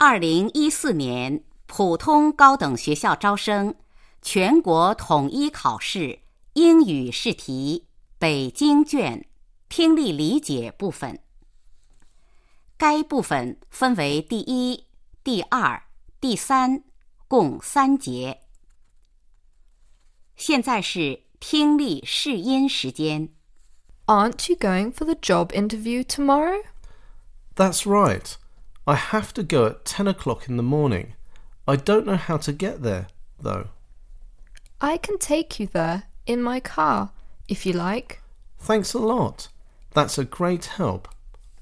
二零一四年普通高等学校招生全国统一考试英语试题北京卷听力理解部分。该部分分为第一、第二、第三，共三节。现在是听力试音时间。Aren't you going for the job interview tomorrow? That's right. I have to go at 10 o'clock in the morning. I don't know how to get there, though. I can take you there in my car, if you like. Thanks a lot. That's a great help.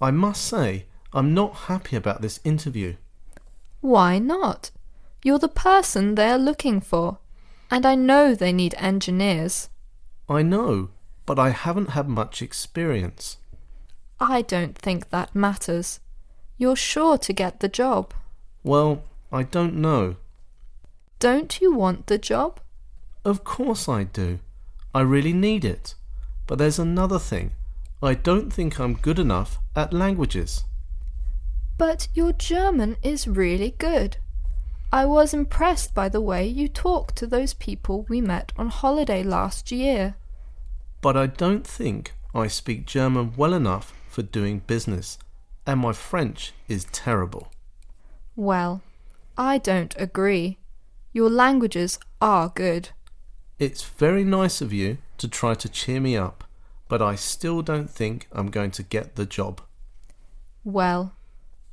I must say, I'm not happy about this interview. Why not? You're the person they're looking for, and I know they need engineers. I know, but I haven't had much experience. I don't think that matters. You're sure to get the job. Well, I don't know. Don't you want the job? Of course I do. I really need it. But there's another thing. I don't think I'm good enough at languages. But your German is really good. I was impressed by the way you talked to those people we met on holiday last year. But I don't think I speak German well enough for doing business, and my French is terrible. Well, I don't agree. Your languages are good. It's very nice of you to try to cheer me up, but I still don't think I'm going to get the job. Well,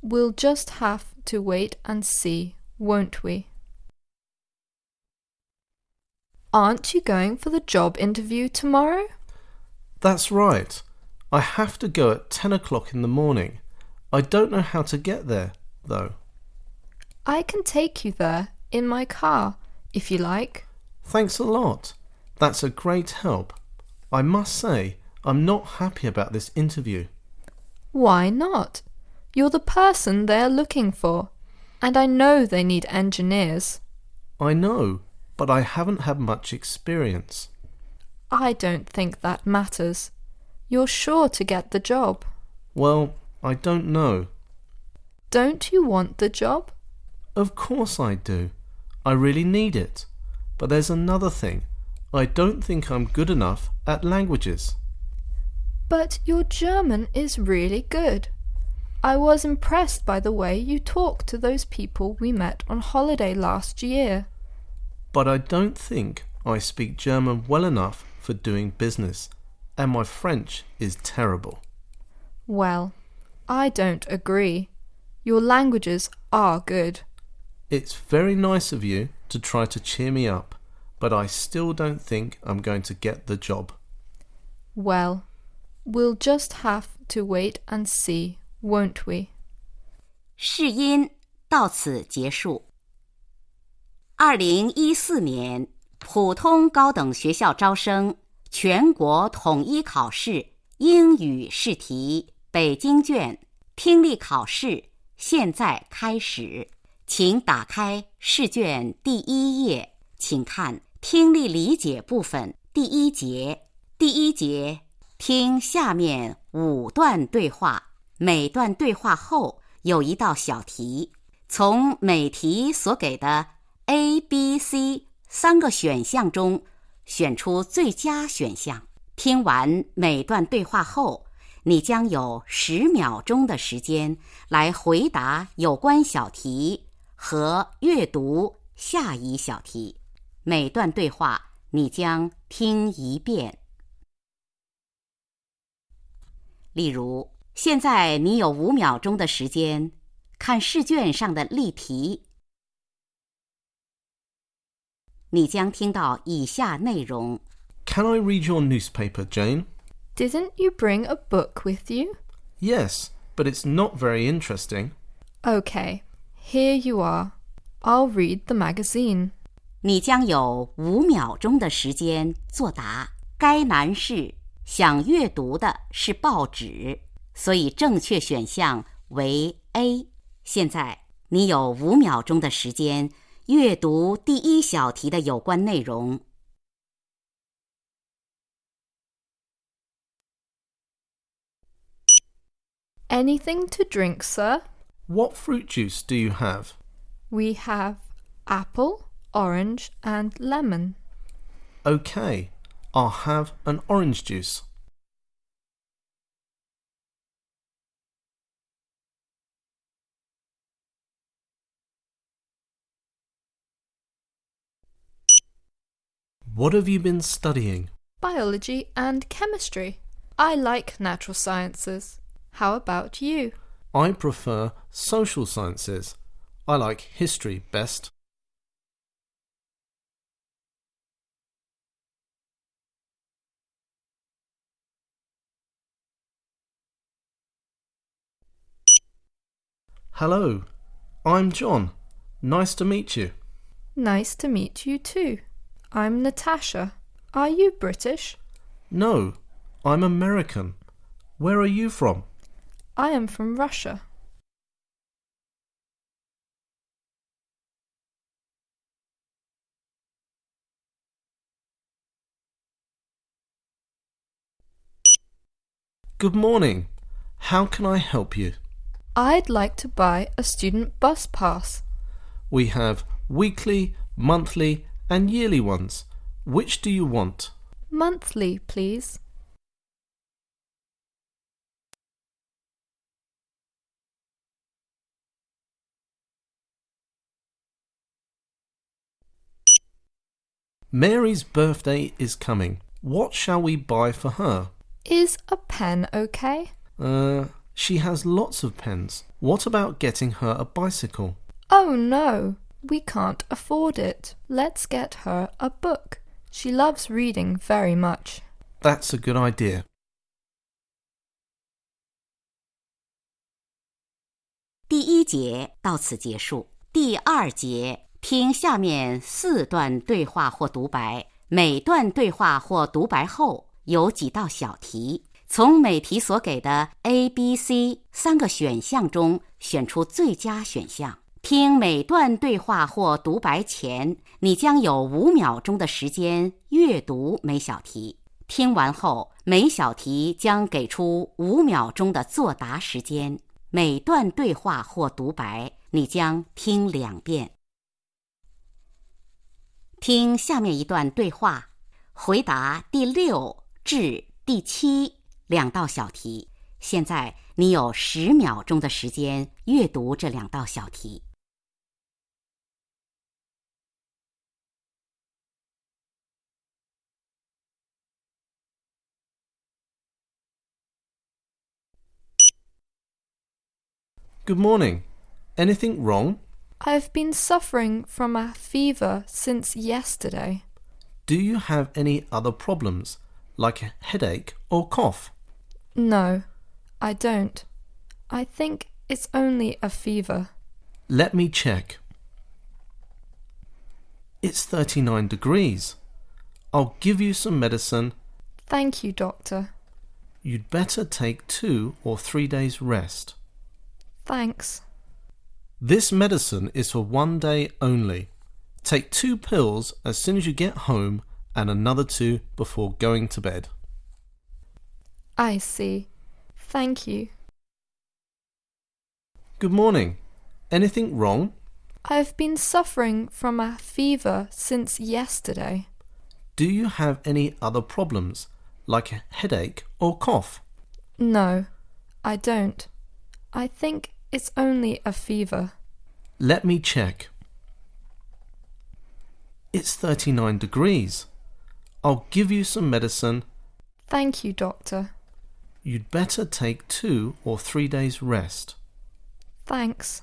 we'll just have to wait and see, won't we? Aren't you going for the job interview tomorrow? That's right. I have to go at 10 o'clock in the morning. I don't know how to get there, though. I can take you there in my car, if you like. Thanks a lot. That's a great help. I must say, I'm not happy about this interview. Why not? You're the person they're looking for, and I know they need engineers. I know, but I haven't had much experience. I don't think that matters. You're sure to get the job. Well, I don't know. Don't you want the job? Of course I do. I really need it. But there's another thing. I don't think I'm good enough at languages. But your German is really good. I was impressed by the way you talked to those people we met on holiday last year. But I don't think I speak German well enough for doing business, and my French is terrible. Well, I don't agree. Your languages are good. It's very nice of you to try to cheer me up, but I still don't think I'm going to get the job. Well, we'll just have to wait and see, won't we? 试音到此结束。二零一四年普通高等学校招生全国统一考试英语试题 北京卷听力考试现在开始，请打开试卷第一页，请看听力理解部分第一节。第一节，听下面五段对话，每段对话后有一道小题，从每题所给的 A、B、C 三个选项中选出最佳选项。听完每段对话后，你将有十秒钟的时间来回答有关小题和阅读下一小题。每段对话你将听一遍。例如，现在你有五秒钟的时间看试卷上的例题，你将听到以下内容。Can I read your newspaper, Jane? Didn't you bring a book with you? Yes, but it's not very interesting. Okay, here you are. I'll read the magazine. 你将有五秒钟的时间作答。该男士想阅读的是报纸，所以正确选项为 A。现在你有五秒钟的时间阅读第一小题的有关内容。 Anything to drink, sir? What fruit juice do you have? We have apple, orange, and lemon. Okay, I'll have an orange juice. What have you been studying? Biology and chemistry. I like natural sciences. How about you? I prefer social sciences. I like history best. Hello, I'm John. Nice to meet you. Nice to meet you too. I'm Natasha. Are you British? No, I'm American. Where are you from? I am from Russia. Good morning. How can I help you? I'd like to buy a student bus pass. We have weekly, monthly, and yearly ones. Which do you want? Monthly, please. Mary's birthday is coming. What shall we buy for her? Is a pen okay? Uh, she has lots of pens. What about getting her a bicycle? Oh no, we can't afford it. Let's get her a book. She loves reading very much. That's a good idea. 听下面四段对话或独白，每段对话或独白后有几道小题，从每题所给的 A、B、C 三个选项中选出最佳选项。听每段对话或独白前，你将有五秒钟的时间阅读每小题。听完后，每小题将给出五秒钟的作答时间。每段对话或独白，你将听两遍。听下面一段对话，回答第六至第七两道小题。现在你有十秒钟的时间阅读这两道小题。Good morning. Anything wrong? I've been suffering from a fever since yesterday. Do you have any other problems, like a headache or cough? No, I don't. I think it's only a fever. Let me check. It's 39 degrees. I'll give you some medicine. Thank you, doctor. You'd better take two or three days' rest. Thanks. This medicine is for one day only. Take two pills as soon as you get home and another two before going to bed. I see. Thank you. Good morning. Anything wrong? I've been suffering from a fever since yesterday. Do you have any other problems, like a headache or cough? No, I don't. I think it's only a fever. Let me check. It's 39 degrees. I'll give you some medicine. Thank you, doctor. You'd better take two or three days' rest. Thanks.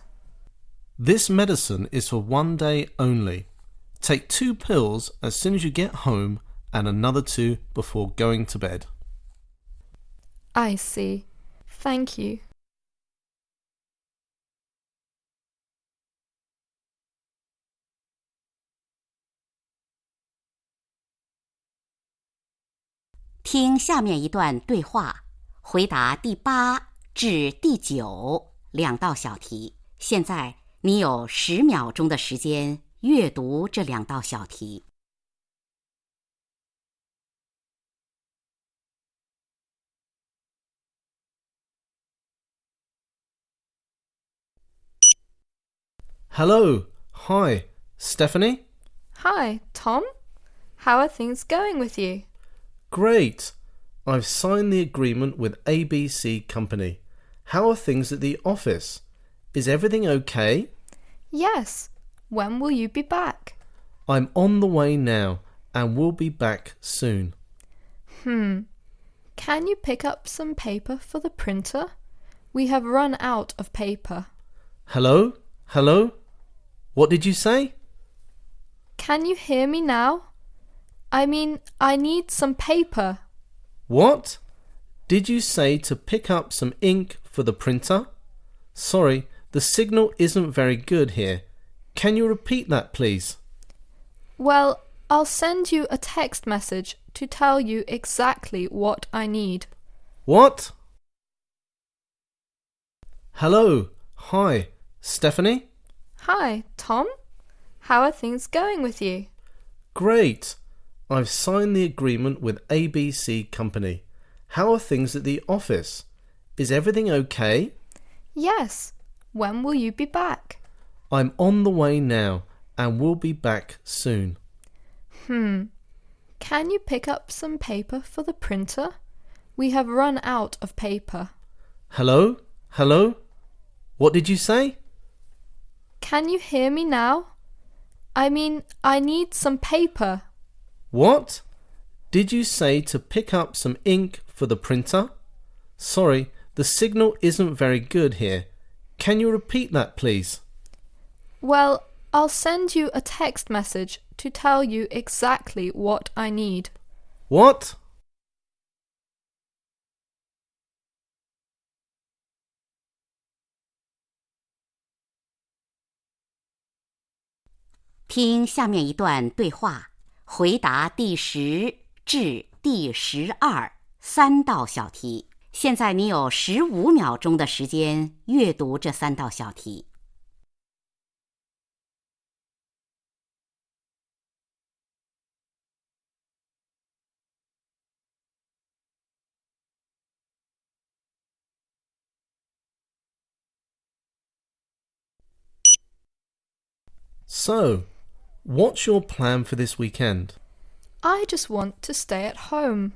This medicine is for one day only. Take two pills as soon as you get home and another two before going to bed. I see. Thank you. 听下面一段对话，回答第八至第九两道小题。现在你有十秒钟的时间阅读这两道小题。 Hello. Hi. Stephanie? Hi, Tom. How are things going with you? Great. I've signed the agreement with ABC Company. How are things at the office? Is everything okay? Yes. When will you be back? I'm on the way now and will be back soon. Hmm. Can you pick up some paper for the printer? We have run out of paper. Hello? Hello? What did you say? Can you hear me now? I mean, I need some paper. What? Did you say to pick up some ink for the printer? Sorry, the signal isn't very good here. Can you repeat that, please? Well, I'll send you a text message to tell you exactly what I need. What? Hello. Hi. Stephanie? Hi, Tom. How are things going with you? Great. I've signed the agreement with ABC Company. How are things at the office? Is everything okay? Yes. When will you be back? I'm on the way now and will be back soon. Hmm. Can you pick up some paper for the printer? We have run out of paper. Hello? Hello? What did you say? Can you hear me now? I mean, I need some paper. What? Did you say to pick up some ink for the printer? Sorry, the signal isn't very good here. Can you repeat that, please? Well, I'll send you a text message to tell you exactly what I need. What? “听下面一段对话， 回答第十至第十二三道小题。现在你有十五秒钟的时间阅读这三道小题。So, what's your plan for this weekend? I just want to stay at home.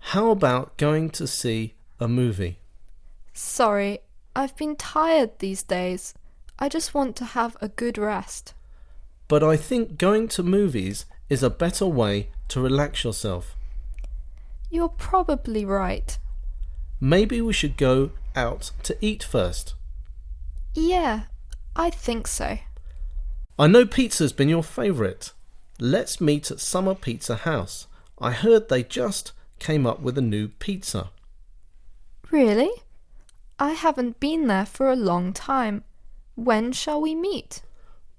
How about going to see a movie? Sorry, I've been tired these days. I just want to have a good rest. But I think going to movies is a better way to relax yourself. You're probably right. Maybe we should go out to eat first. Yeah, I think so. I know pizza's been your favourite. Let's meet at Summer Pizza House. I heard they just came up with a new pizza. Really? I haven't been there for a long time. When shall we meet?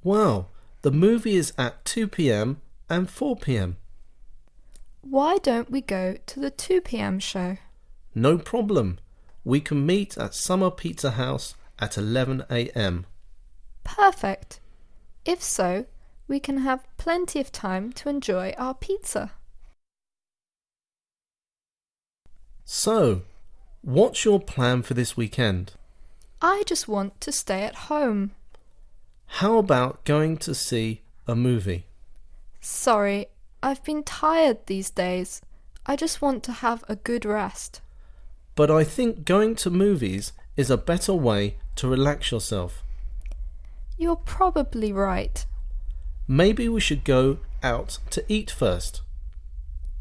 Wow, the movie is at 2 pm and 4 pm. Why don't we go to the 2 pm show? No problem. We can meet at Summer Pizza House at 11 am. Perfect. If so, we can have plenty of time to enjoy our pizza. So, what's your plan for this weekend? I just want to stay at home. How about going to see a movie? Sorry, I've been tired these days. I just want to have a good rest. But I think going to movies is a better way to relax yourself. You're probably right. Maybe we should go out to eat first.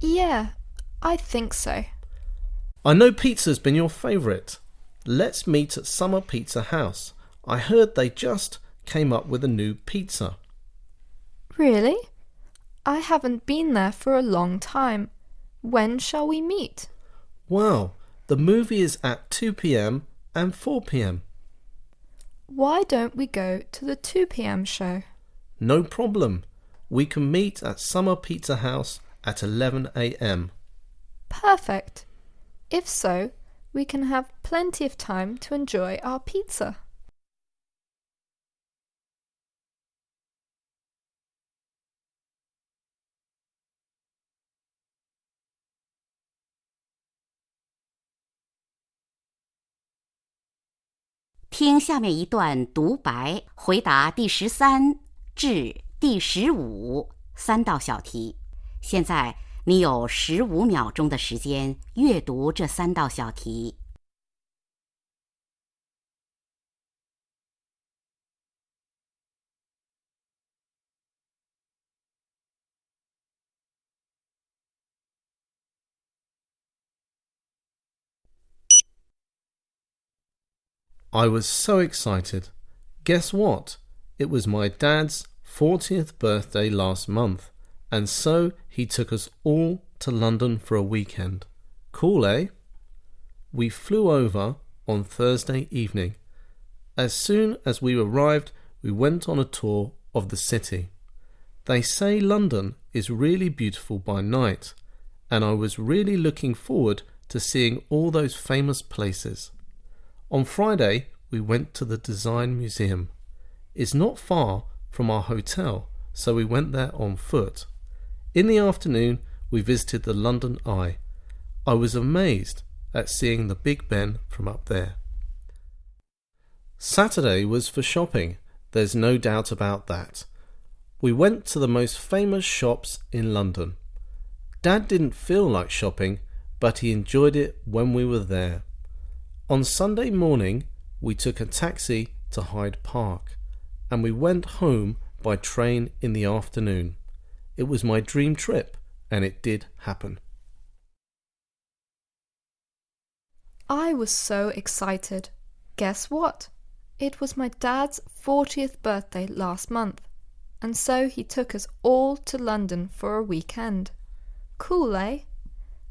Yeah, I think so. I know pizza's been your favourite. Let's meet at Summer Pizza House. I heard they just came up with a new pizza. Really? I haven't been there for a long time. When shall we meet? Wow, the movie is at 2 pm and 4 pm. Why don't we go to the 2 pm show? No problem. We can meet at Summer Pizza House at 11 am. Perfect. If so, we can have plenty of time to enjoy our pizza. 听下面一段独白，回答第十三至第十五三道小题。现在你有十五秒钟的时间阅读这三道小题。I was so excited. Guess what? It was my dad's 40th birthday last month, and so he took us all to London for a weekend. Cool, eh? We flew over on Thursday evening. As soon as we arrived, we went on a tour of the city. They say London is really beautiful by night, and I was really looking forward to seeing all those famous places. On Friday, we went to the Design Museum. It's not far from our hotel, so we went there on foot. In the afternoon, we visited the London Eye. I was amazed at seeing the Big Ben from up there. Saturday was for shopping, there's no doubt about that. We went to the most famous shops in London. Dad didn't feel like shopping, but he enjoyed it when we were there. On Sunday morning, we took a taxi to Hyde Park and we went home by train in the afternoon. It was my dream trip and it did happen. I was so excited. Guess what? It was my dad's 40th birthday last month, and so he took us all to London for a weekend. Cool, eh?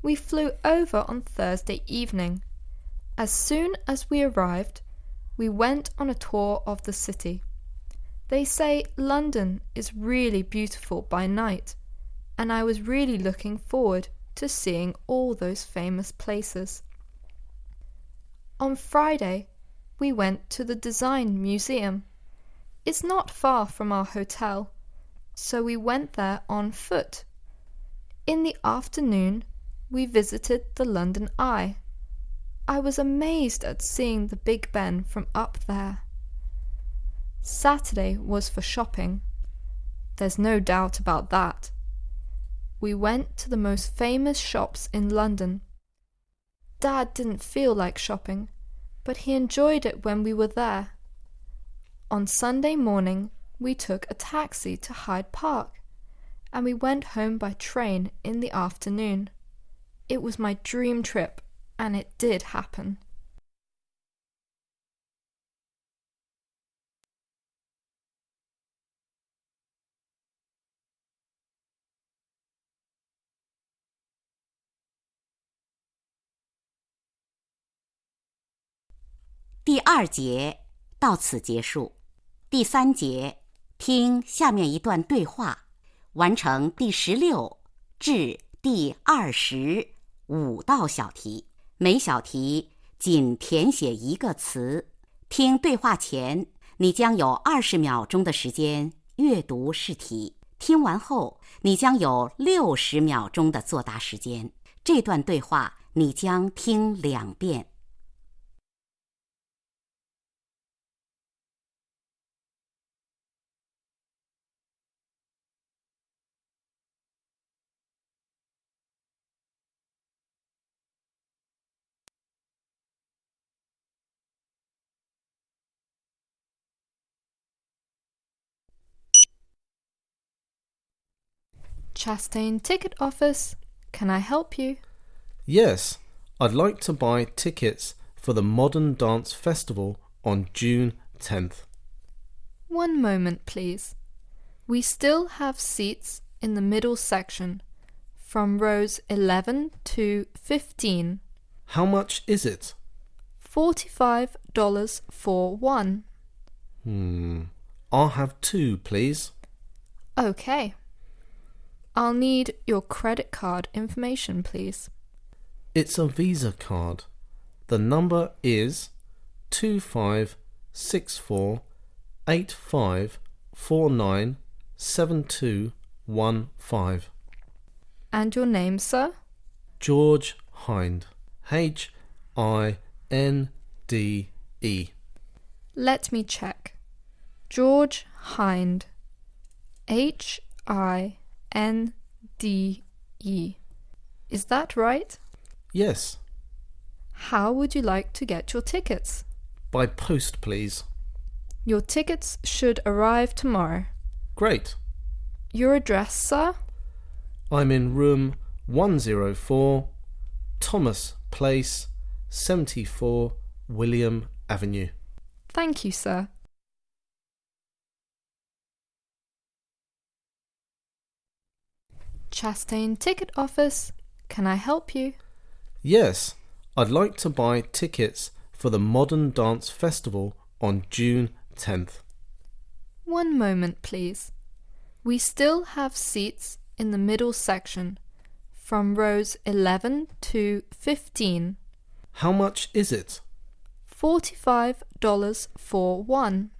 We flew over on Thursday evening. As soon as we arrived, we went on a tour of the city. They say London is really beautiful by night, and I was really looking forward to seeing all those famous places. On Friday, we went to the Design Museum. It's not far from our hotel, so we went there on foot. In the afternoon, we visited the London Eye. I was amazed at seeing the Big Ben from up there. Saturday was for shopping. There's no doubt about that. We went to the most famous shops in London. Dad didn't feel like shopping, but he enjoyed it when we were there. On Sunday morning, we took a taxi to Hyde Park, and we went home by train in the afternoon. It was my dream trip, and it did happen. 第二节到此结束。第三节，听下面一段对话，完成第十六至第二十五道小题， 每小题仅填写一个词。听对话前，你将有二十秒钟的时间阅读试题；听完后，你将有六十秒钟的作答时间。这段对话你将听两遍。Chastain Ticket Office. Can I help you? Yes, I'd like to buy tickets for the Modern Dance Festival on June 10th. One moment, please. We still have seats in the middle section from rows 11 to 15. How much is it? $45 for one. Hmm. I'll have two, please. Okay. I'll need your credit card information, please. It's a Visa card. The number is two five six four eight five four nine seven two one five. And your name, sir? George Hinde. H I N D E. Let me check. George Hinde. H I N D E. Is that right? Yes. How would you like to get your tickets? By post, please. Your tickets should arrive tomorrow. Great. Your address, sir? I'm in room 104, Thomas Place, 74 William Avenue. Thank you, sir. Chastain Ticket Office. Can I help you? Yes, I'd like to buy tickets for the Modern Dance Festival on June 10th. One moment, please. We still have seats in the middle section from rows 11 to 15. How much is it? $45 for one.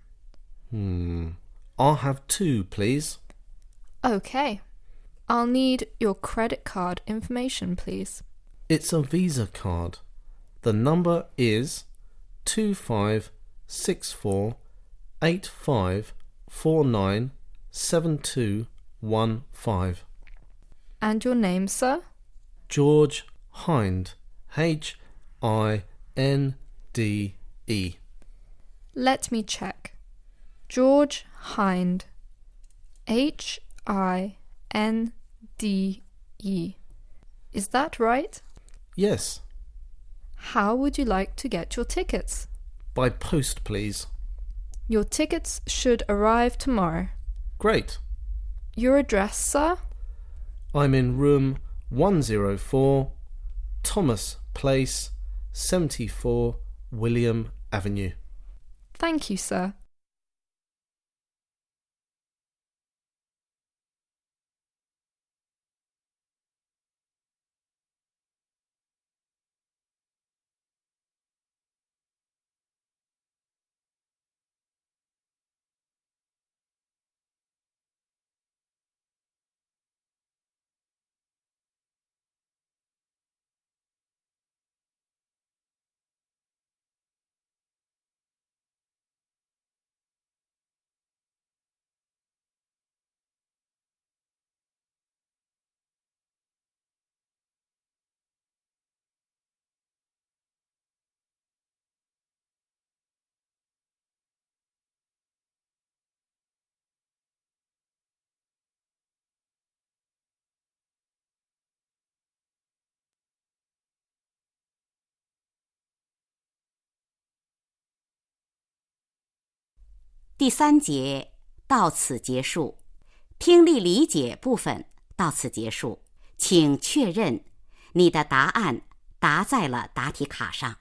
Hmm. I'll have two, please. Okay. I'll need your credit card information, please. It's a Visa card. The number is two five six four eight five four nine seven two one five. And your name, sir? George Hinde. H I N D E. Let me check. George Hinde. H I N D E. Is that right? Yes. How would you like to get your tickets? By post, please. Your tickets should arrive tomorrow. Great. Your address, sir? I'm in room 104, Thomas Place, 74 William Avenue. Thank you, sir. “第三节到此结束，听力理解部分到此结束，请确认你的答案答在了答题卡上。